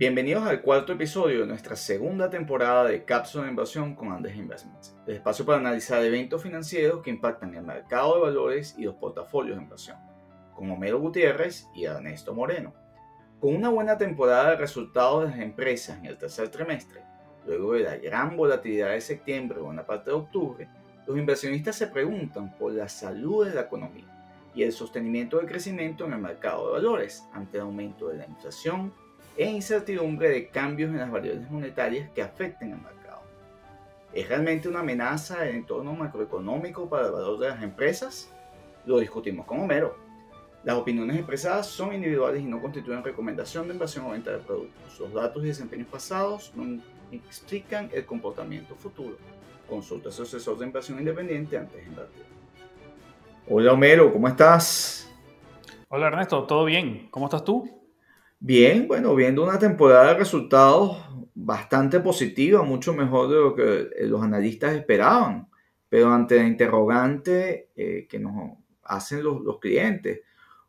Bienvenidos al cuarto episodio de nuestra segunda temporada de Cápsula de Inversión con Andes Investments, el espacio para analizar eventos financieros que impactan el mercado de valores y los portafolios de inversión, con Homero Gutiérrez y Ernesto Moreno. Con una buena temporada de resultados de las empresas en el tercer trimestre, luego de la gran volatilidad de septiembre y buena parte de octubre, los inversionistas se preguntan por la salud de la economía y el sostenimiento del crecimiento en el mercado de valores ante el aumento de la inflación e incertidumbre de cambios en las variables monetarias que afecten al mercado. ¿Es realmente una amenaza el entorno macroeconómico para el valor de las empresas? Lo discutimos con Homero. Las opiniones expresadas son individuales y no constituyen recomendación de inversión o venta de productos. Los datos y desempeños pasados no explican el comportamiento futuro. Consulta a su asesor de inversión independiente antes de invertir. Hola Homero, ¿cómo estás? Hola Ernesto, ¿todo bien? ¿Cómo estás tú? Bien, bueno, viendo una temporada de resultados bastante positiva, mucho mejor de lo que eh, los analistas esperaban, pero ante la interrogante eh, que nos hacen los, los, clientes,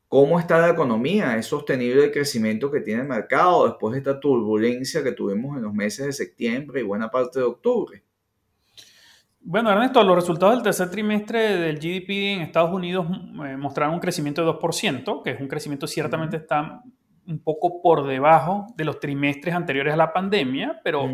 ¿cómo está la economía? ¿Es sostenible el crecimiento que tiene el mercado después de esta turbulencia que tuvimos en los meses de septiembre y buena parte de octubre? Bueno, Ernesto, los resultados del tercer trimestre del GDP en Estados Unidos eh, mostraron un crecimiento de 2%, que es un crecimiento ciertamente está un poco por debajo de los trimestres anteriores a la pandemia, pero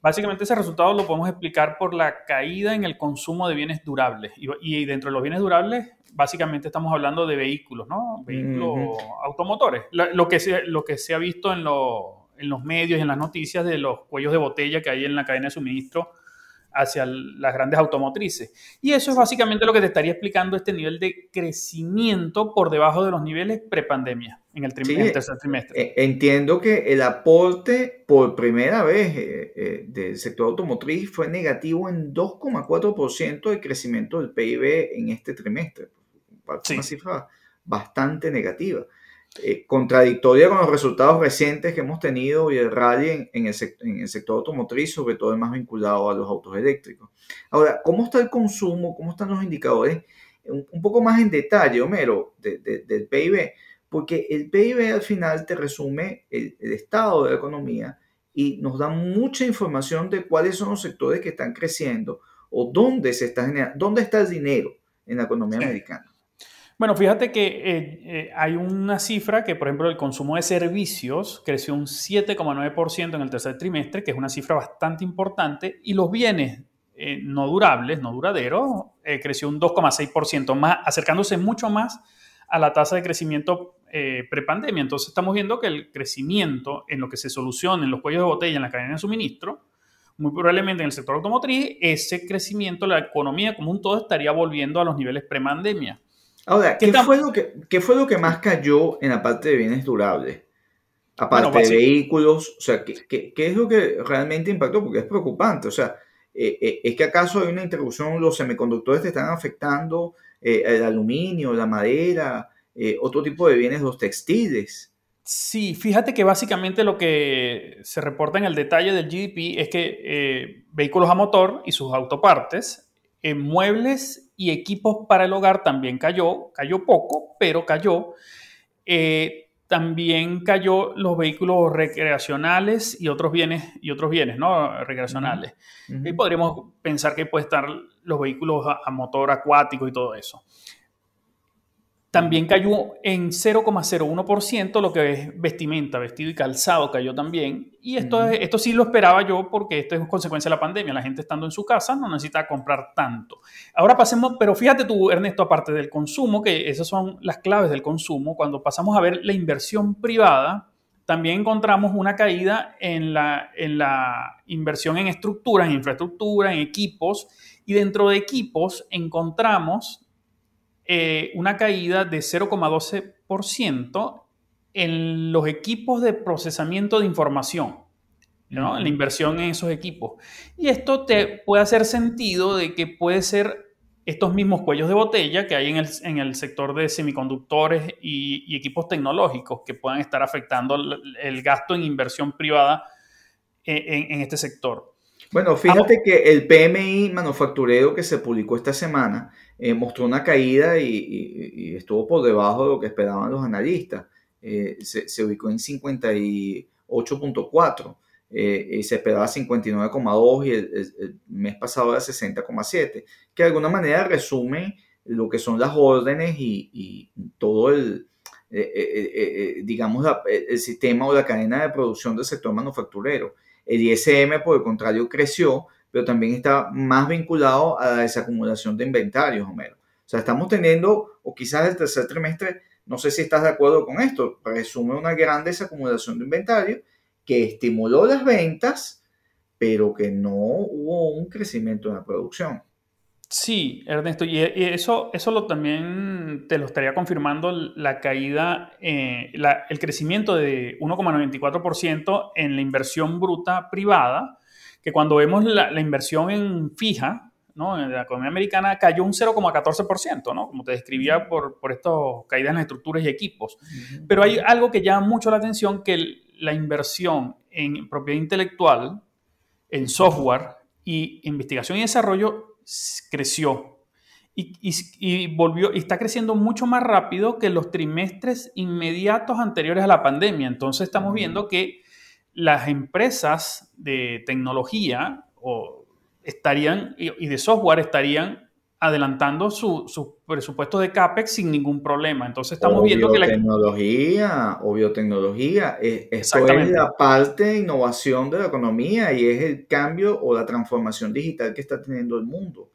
básicamente ese resultado lo podemos explicar por la caída en el consumo de bienes durables. Y, dentro de los bienes durables, básicamente estamos hablando de vehículos, ¿no? Vehículos automotores. Lo, que se, lo que se ha visto en, en los medios y en las noticias de los cuellos de botella que hay en la cadena de suministro hacia las grandes automotrices. Y eso es básicamente lo que te estaría explicando este nivel de crecimiento por debajo de los niveles prepandemia en el, tercer trimestre. Eh, entiendo que el aporte por primera vez eh, eh, del sector automotriz fue negativo en 2,4% de crecimiento del PIB en este trimestre. Una cifra bastante negativa. Eh, contradictoria con los resultados recientes que hemos tenido y el rally en, el, sector automotriz, sobre todo el más vinculado a los autos eléctricos. Ahora, ¿cómo está el consumo? ¿Cómo están los indicadores? Un, poco más en detalle, Homero, del PIB, porque el PIB al final te resume el, estado de la economía y nos da mucha información de cuáles son los sectores que están creciendo o dónde, se está, dónde está el dinero en la economía americana. Bueno, fíjate que eh, eh, hay una cifra que, por ejemplo, el consumo de servicios creció un 7,9% en el tercer trimestre, que es una cifra bastante importante, y los bienes eh, no durables, no duraderos, creció un 2,6%, más, acercándose mucho más a la tasa de crecimiento prepandemia. Entonces estamos viendo que el crecimiento en lo que se soluciona en los cuellos de botella en la cadena de suministro, muy probablemente en el sector automotriz, ese crecimiento, la economía como un todo estaría volviendo a los niveles prepandemia. Ahora, ¿qué, fue lo que, fue lo que más cayó en la parte de bienes durables? Aparte de vehículos, o sea, ¿qué, es lo que realmente impactó? Porque es preocupante, o sea, eh, eh, ¿es que acaso hay una interrupción, los semiconductores te están afectando, eh, el aluminio, la madera, otro tipo de bienes, los textiles? Sí, fíjate que básicamente lo que se reporta en el detalle del GDP es que vehículos a motor y sus autopartes en muebles y equipos para el hogar también cayó, cayó poco, pero cayó. Eh, también cayó los vehículos recreacionales y otros bienes, y otros bienes ¿no? recreacionales. Y podríamos pensar que puede estar los vehículos a motor acuático y todo eso. También cayó en 0,01% lo que es vestimenta, vestido y calzado cayó también. Y esto, esto sí lo esperaba yo porque esto es consecuencia de la pandemia. La gente estando en su casa no necesita comprar tanto. Ahora pasemos, pero fíjate tú, Ernesto, aparte del consumo, que esas son las claves del consumo, cuando pasamos a ver la inversión privada, también encontramos una caída en la, en la inversión en estructuras, en infraestructura, en equipos. Y dentro de equipos encontramos eh, una caída de 0,12% en los equipos de procesamiento de información, ¿no? en la inversión en esos equipos. Y esto te puede hacer sentido de que puede ser estos mismos cuellos de botella que hay en el, en el sector de semiconductores y, equipos tecnológicos que puedan estar afectando el, gasto en inversión privada eh, en, en este sector. Bueno, fíjate que el PMI manufacturero que se publicó esta semana eh, mostró una caída y, estuvo por debajo de lo que esperaban los analistas. Eh, se, ubicó en 58 8.4 eh, y se esperaba 59,2 y el, mes pasado era 60,7, que de alguna manera resume lo que son las órdenes y, todo el, eh, digamos, el sistema o la cadena de producción del sector manufacturero. El ISM, por el contrario, creció, pero también está más vinculado a la desacumulación de inventarios, Homero. O sea, estamos teniendo, o quizás el tercer trimestre, no sé si estás de acuerdo con esto, presume una gran desacumulación de inventarios que estimuló las ventas, pero que no hubo un crecimiento en la producción. Sí, Ernesto, y eso, eso lo también te lo estaría confirmando la caída, eh, el crecimiento de 1,94% en la inversión bruta privada, que cuando vemos la, inversión en fija, ¿no? en la economía americana cayó un 0,14%, ¿no? como te describía por, por estas caídas en las estructuras y equipos. Pero hay algo que llama mucho la atención, que la inversión en propiedad intelectual, en software y investigación y desarrollo creció y, volvió y está creciendo mucho más rápido que los trimestres inmediatos anteriores a la pandemia. Entonces estamos viendo que las empresas de tecnología o estarían y de software estarían adelantando su, su, presupuesto de CAPEX sin ningún problema. Entonces estamos viendo que la tecnología o biotecnología, es, esto es la parte de innovación de la economía y es el cambio o la transformación digital que está teniendo el mundo.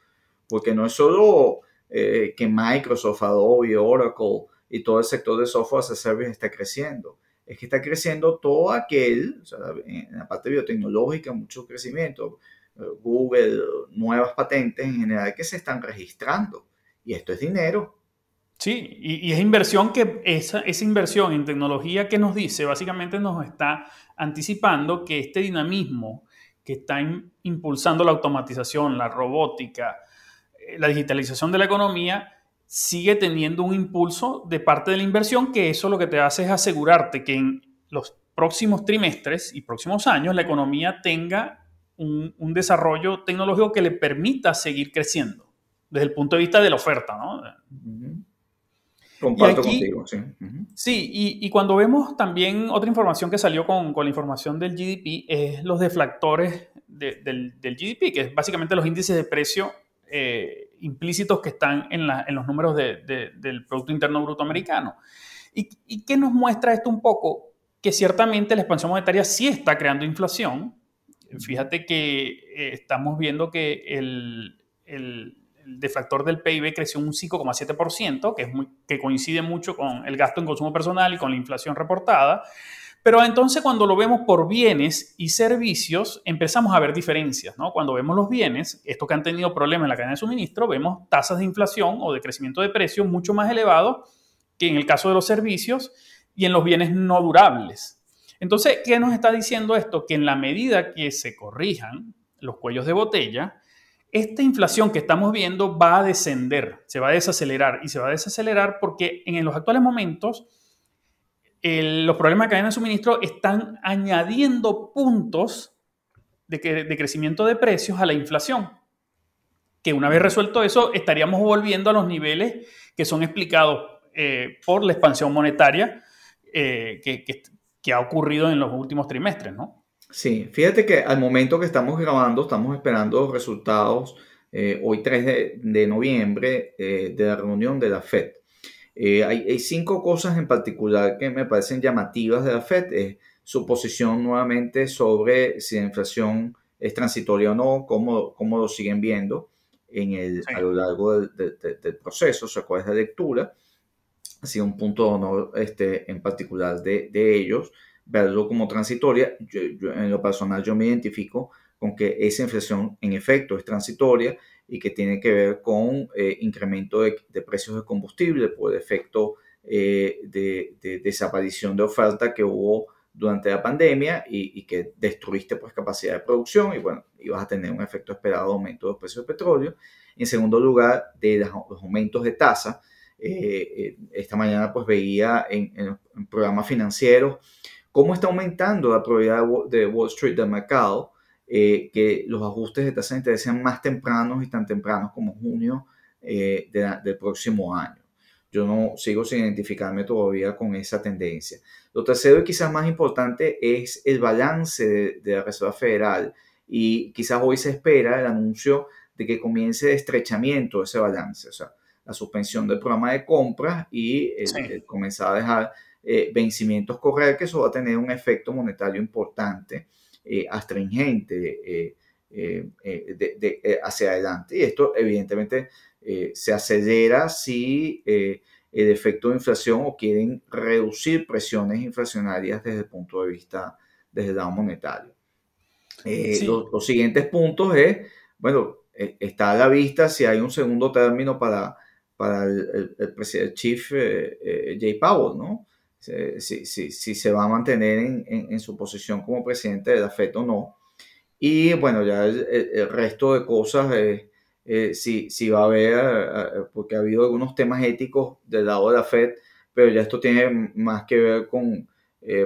Porque no es solo eh, que Microsoft, Adobe, Oracle y todo el sector de software as a service está creciendo. Es que está creciendo todo aquel, o sea, en la parte biotecnológica, mucho crecimiento Google, nuevas patentes en general que se están registrando. Y esto es dinero. Sí, y, es inversión que esa, esa inversión en tecnología que nos dice, básicamente nos está anticipando que este dinamismo que está impulsando la automatización, la robótica, eh, la digitalización de la economía, sigue teniendo un impulso de parte de la inversión, que eso lo que te hace es asegurarte que en los próximos trimestres y próximos años la economía tenga un, desarrollo tecnológico que le permita seguir creciendo desde el punto de vista de la oferta, ¿no? Comparto contigo, sí. Sí, y, cuando vemos también otra información que salió con, la información del GDP, es los deflactores del, GDP, que es básicamente los índices de precio eh, implícitos que están en, los números del Producto Interno Bruto Americano. ¿Y, ¿Y qué nos muestra esto un poco? Que ciertamente la expansión monetaria sí está creando inflación, Fíjate que eh, estamos viendo que el, el, deflactor del PIB creció un 5,7%, que, que coincide mucho con el gasto en consumo personal y con la inflación reportada. Pero entonces cuando lo vemos por bienes y servicios, empezamos a ver diferencias, ¿no? Cuando vemos los bienes, estos que han tenido problemas en la cadena de suministro, vemos tasas de inflación o de crecimiento de precios mucho más elevados que en el caso de los servicios y en los bienes no durables. Entonces, ¿qué nos está diciendo esto? Que en la medida que se corrijan los cuellos de botella, esta inflación que estamos viendo va a descender, se va a desacelerar y se va a desacelerar porque en los actuales momentos los problemas de cadena de suministro están añadiendo puntos de, crecimiento de precios a la inflación. Que una vez resuelto eso, estaríamos volviendo a los niveles que son explicados eh, por la expansión monetaria eh, que, que ha ocurrido en los últimos trimestres, ¿no? Sí, fíjate que al momento que estamos grabando, estamos esperando resultados eh, hoy 3 de, noviembre eh, de la reunión de la FED. Eh, hay, cinco cosas en particular que me parecen llamativas de la FED. Es su posición nuevamente sobre si la inflación es transitoria o no, cómo, cómo lo siguen viendo en el, a lo largo del proceso, o sea, cuál es la lectura ha sido un punto de honor este, en particular de, de ellos, verlo como transitoria. Yo, en lo personal yo me identifico con que esa inflación en efecto es transitoria y que tiene que ver con eh, incremento de, de, precios de combustible por efecto eh, de, de, desaparición de oferta que hubo durante la pandemia y, que destruiste pues capacidad de producción y bueno, ibas a tener un efecto esperado de aumento de los precios del petróleo. En segundo lugar, de los aumentos de tasa eh, eh, esta mañana pues veía en, en, programas financieros cómo está aumentando la probabilidad de Wall Street de mercado eh, que los ajustes de tasa de interés sean más tempranos y tan tempranos como junio del próximo año. yo no sigo sin identificarme todavía con esa tendencia. Lo tercero y quizás más importante es el balance de, de la Reserva Federal y quizás hoy se espera el anuncio de que comience el estrechamiento de ese balance, o sea, la suspensión del programa de compras y comenzar a dejar eh, vencimientos correr, que eso va a tener un efecto monetario importante, eh, astringente eh, de, hacia adelante. Y esto evidentemente se acelera si el efecto de inflación o quieren reducir presiones inflacionarias desde el punto de vista desde el lado monetario. Los, los, siguientes puntos es, bueno, está a la vista si hay un segundo término para para el, el, Chief eh, eh, Jay Powell, ¿no? Si, si, si, se va a mantener en, en, su posición como presidente de la FED o no. Y bueno, ya el, resto de cosas, eh, si, si va a haber, porque ha habido algunos temas éticos del lado de la FED, pero ya esto tiene más que ver con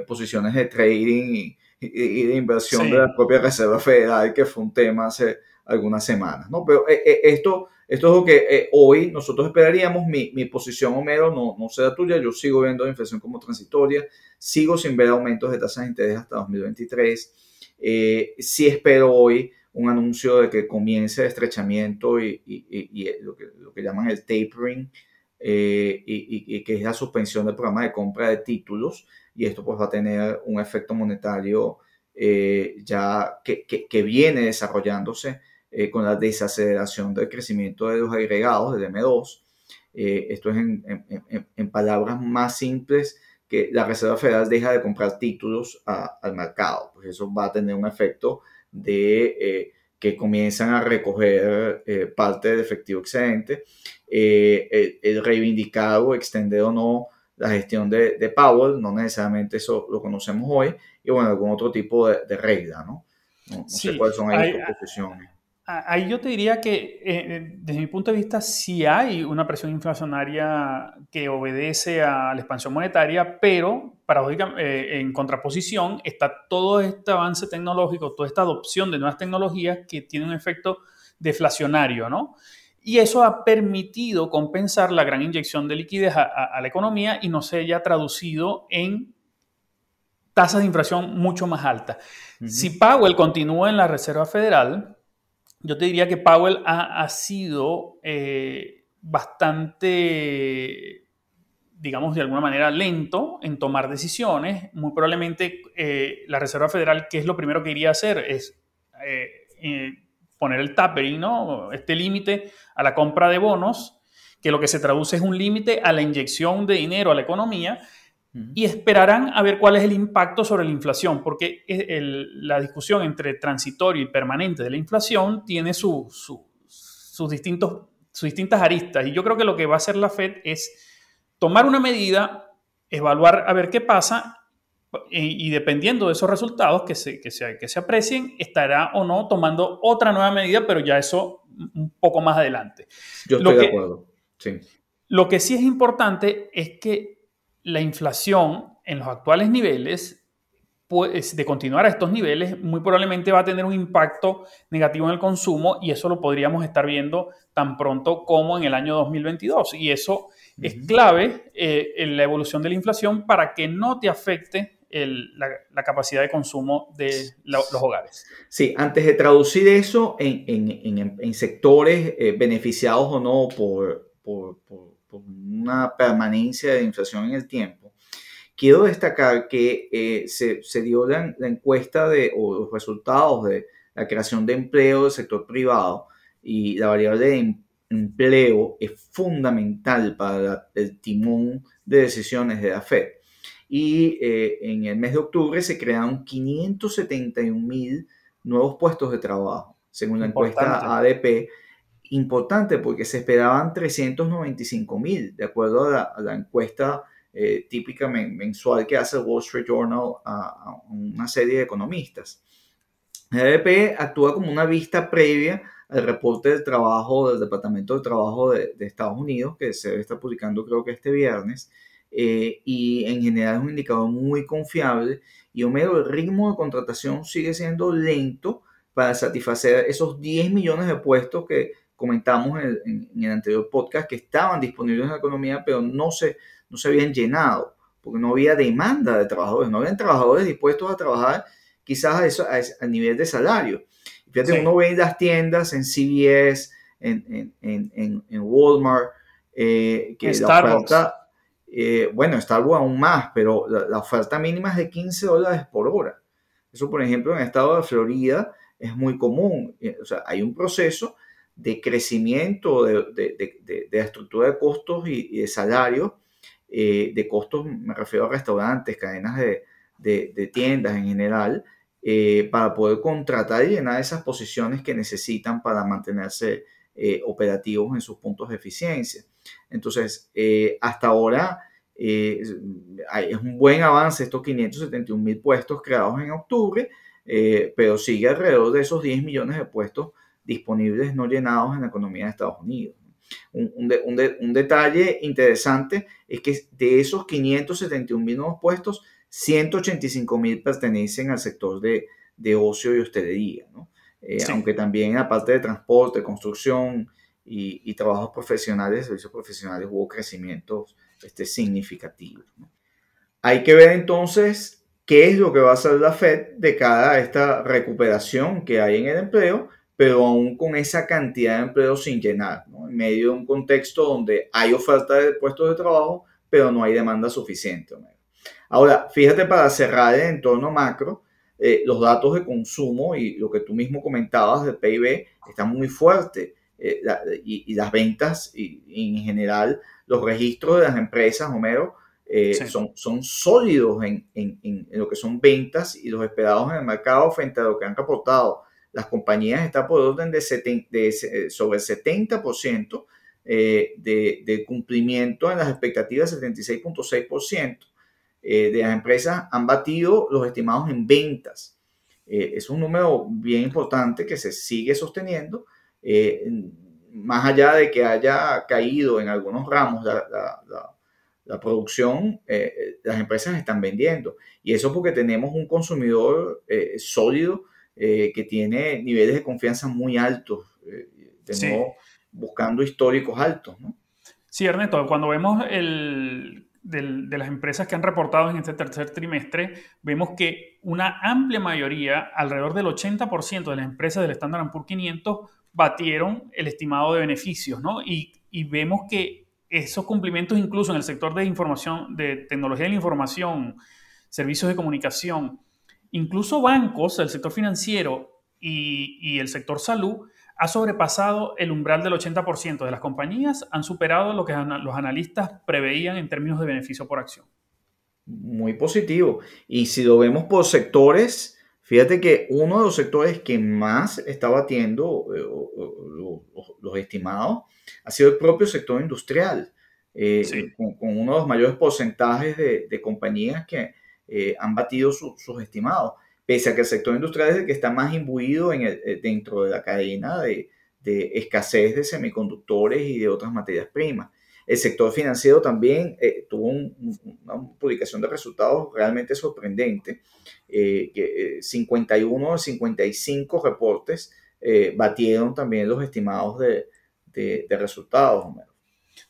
posiciones de trading y, de inversión de la propia Reserva Federal, que fue un tema hace algunas semanas, ¿no? Pero esto esto es lo que eh, hoy nosotros esperaríamos. Mi, mi, posición, Homero, no, no será tuya. Yo sigo viendo la inflación como transitoria. Sigo sin ver aumentos de tasas de interés hasta 2023. Eh, sí espero hoy un anuncio de que comience el estrechamiento y, y, lo, que, lo, que, llaman el tapering, eh, y, que es la suspensión del programa de compra de títulos. Y esto pues va a tener un efecto monetario eh, ya que, que, viene desarrollándose eh, con la desaceleración del crecimiento de los agregados del M2. Eh, esto es en, palabras más simples que la Reserva Federal deja de comprar títulos al mercado. Pues eso va a tener un efecto de eh, que comienzan a recoger parte del efectivo excedente. El, reivindicado, extender o no la gestión de, de, Powell, no necesariamente eso lo conocemos hoy, y bueno, algún otro tipo de, regla, ¿no? No, sé cuáles son ahí tus posiciones. Ahí yo te diría que, eh, eh, desde mi punto de vista, sí hay una presión inflacionaria que obedece a la expansión monetaria, pero paradójicamente, eh, en contraposición está todo este avance tecnológico, toda esta adopción de nuevas tecnologías que tiene un efecto deflacionario, ¿no? Y eso ha permitido compensar la gran inyección de liquidez a, la economía y no se haya traducido en tasas de inflación mucho más altas. Si Powell continúa en la Reserva Federal, yo te diría que Powell ha, sido eh, bastante, digamos, de alguna manera lento en tomar decisiones. Muy probablemente eh, la Reserva Federal, ¿qué es lo primero que iría a hacer? Es eh, poner el tapering, ¿no? Este límite a la compra de bonos, que lo que se traduce es un límite a la inyección de dinero a la economía y esperarán a ver cuál es el impacto sobre la inflación, porque la discusión entre transitorio y permanente de la inflación tiene sus, distintos, sus distintas aristas. Y yo creo que lo que va a hacer la Fed es tomar una medida, evaluar a ver qué pasa y, dependiendo de esos resultados que se, que, se, que se aprecien, estará o no tomando otra nueva medida, pero ya eso un poco más adelante. Yo estoy de acuerdo. Sí. Lo que sí es importante es que la inflación en los actuales niveles, pues, de continuar a estos niveles, muy probablemente va a tener un impacto negativo en el consumo y eso lo podríamos estar viendo tan pronto como en el año 2022. Y eso es clave eh, en la evolución de la inflación para que no te afecte la, capacidad de consumo de los hogares. Sí, antes de traducir eso en, sectores eh, beneficiados o no por, por por una permanencia de inflación en el tiempo, quiero destacar que eh, se, se, dio la, encuesta de, o los resultados de la creación de empleo del sector privado y la variable de em, empleo es fundamental para el timón de decisiones de la Fed. Y eh, en el mes de octubre se crearon 571 mil nuevos puestos de trabajo, según la encuesta ADP importante porque se esperaban 395 mil, de acuerdo a la, encuesta eh, típica mensual que hace Wall Street Journal a, una serie de economistas. El ADP actúa como una vista previa al reporte del trabajo del Departamento de Trabajo de, Estados Unidos, que se está publicando creo que este viernes, eh, y en general es un indicador muy confiable y Homero, el ritmo de contratación sigue siendo lento para satisfacer esos 10 millones de puestos que comentamos en, el anterior podcast que estaban disponibles en la economía, pero no se, no se habían llenado, porque no había demanda de trabajadores, no habían trabajadores dispuestos a trabajar quizás a, eso, a, nivel de salario. Fíjate, uno ve en las tiendas, en CVS, en, en, en Walmart, eh, que la oferta, eh, bueno, Starbucks aún más, pero la, oferta mínima es de 15 dólares por hora. Eso, por ejemplo, en el estado de Florida es muy común. Eh, o sea, hay un proceso de crecimiento de, de, de, de estructura de costos y, de salarios. de costos, me refiero a restaurantes, cadenas de, tiendas en general, para poder contratar y llenar esas posiciones que necesitan para mantenerse eh, operativos en sus puntos de eficiencia. Entonces, eh, hasta ahora eh, es un buen avance estos 571 mil puestos creados en octubre, pero sigue alrededor de esos 10 millones de puestos disponibles no llenados en la economía de Estados Unidos. Un, detalle interesante es que de esos 571 mil nuevos puestos, 185 mil pertenecen al sector de, de ocio y hostelería. ¿no? Eh, aunque también en la parte de transporte, construcción y, trabajos profesionales, servicios profesionales, hubo crecimientos este, significativos. Hay que ver entonces qué es lo que va a hacer la Fed de cara a esta recuperación que hay en el empleo, pero aún con esa cantidad de empleo sin llenar, en medio de un contexto donde hay oferta de puestos de trabajo, pero no hay demanda suficiente. Ahora, fíjate para cerrar el entorno macro, eh, los datos de consumo y lo que tú mismo comentabas del PIB están muy fuertes eh, y, las ventas y, en general los registros de las empresas, Homero, eh, son, son sólidos en, en, lo que son ventas y los esperados en el mercado frente a lo que han reportado. Las compañías están por orden de, de sobre 70% de, de cumplimiento en las expectativas, 76.6%. Eh, de las empresas han batido los estimados en ventas. Eh, es un número bien importante que se sigue sosteniendo, eh, más allá de que haya caído en algunos ramos la, producción, las empresas están vendiendo. Y eso porque tenemos un consumidor sólido que tiene niveles de confianza muy altos, buscando históricos altos. ¿no? Sí, Ernesto, cuando vemos el de las empresas que han reportado en este tercer trimestre, vemos que una amplia mayoría, alrededor del 80% de las empresas del Standard Poor's 500, batieron el estimado de beneficios, ¿no? Y, y, vemos que esos cumplimientos, incluso en el sector de información, de tecnología de la información, servicios de comunicación, incluso bancos, el sector financiero y, y el sector salud, ha sobrepasado el umbral del 80% de las compañías, han superado lo que los analistas preveían en términos de beneficio por acción. Muy positivo. Y si lo vemos por sectores, fíjate que uno de los sectores que más está batiendo eh, los estimados ha sido el propio sector industrial, eh, con, uno de los mayores porcentajes de, compañías que eh, han batido sus estimados pese a que el sector industrial es el que está más imbuido eh, dentro de la cadena de, escasez de semiconductores y de otras materias primas. El sector financiero también eh, tuvo una publicación de resultados realmente sorprendente, que 51 de 55 reportes batieron también los estimados de, de resultados.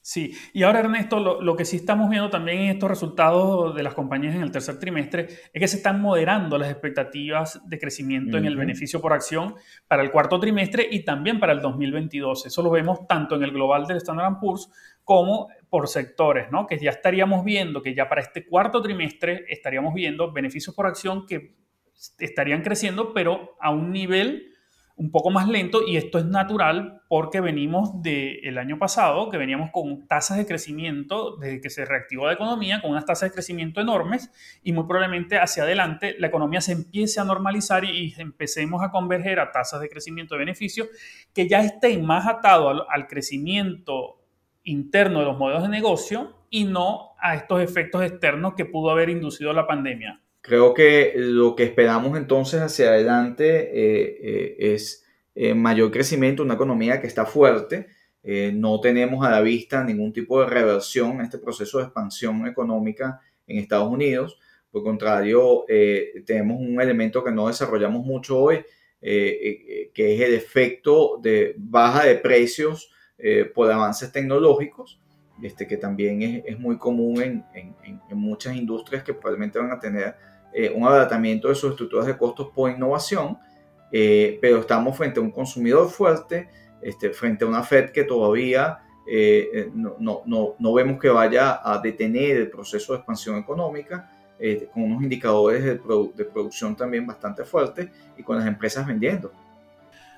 Sí, y ahora Ernesto, lo, que sí estamos viendo también en estos resultados de las compañías en el tercer trimestre es que se están moderando las expectativas de crecimiento en el beneficio por acción para el cuarto trimestre y también para el 2022. Eso lo vemos tanto en el global del Standard Poor's como por sectores, ¿no? Que ya estaríamos viendo que ya para este cuarto trimestre estaríamos viendo beneficios por acción que estarían creciendo, pero a un nivel un poco más lento y esto es natural porque venimos del año pasado, que veníamos con tasas de crecimiento desde que se reactivó la economía, con unas tasas de crecimiento enormes y muy probablemente hacia adelante la economía se empiece a normalizar y, empecemos a converger a tasas de crecimiento de beneficios que ya estén más atados al crecimiento interno de los modelos de negocio y no a estos efectos externos que pudo haber inducido la pandemia. Creo que lo que esperamos entonces hacia adelante eh, eh, es eh, mayor crecimiento, una economía que está fuerte. no tenemos a la vista ningún tipo de reversión en este proceso de expansión económica en Estados Unidos. Por contrario, tenemos un elemento que no desarrollamos mucho hoy, que es el efecto de baja de precios por avances tecnológicos, este, que también es, es muy común en, en, en, muchas industrias que probablemente van a tener un abaratamiento de sus estructuras de costos por innovación, pero estamos frente a un consumidor fuerte, este, frente a una Fed que todavía eh, no, no, no, vemos que vaya a detener el proceso de expansión económica, eh, con unos indicadores de, de, producción también bastante fuertes y con las empresas vendiendo.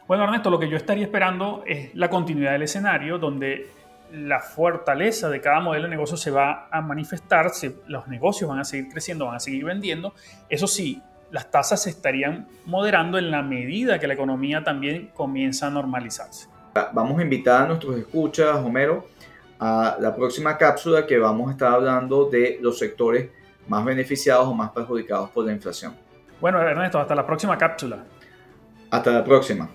Bueno, Ernesto, lo que yo estaría esperando es la continuidad del escenario donde la fortaleza de cada modelo de negocio se va a manifestar, los negocios van a seguir creciendo, van a seguir vendiendo. Eso sí, las tasas se estarían moderando en la medida que la economía también comienza a normalizarse. Vamos a invitar a nuestros escuchas, Homero, a la próxima cápsula que vamos a estar hablando de los sectores más beneficiados o más perjudicados por la inflación. Bueno, Ernesto, hasta la próxima cápsula. Hasta la próxima.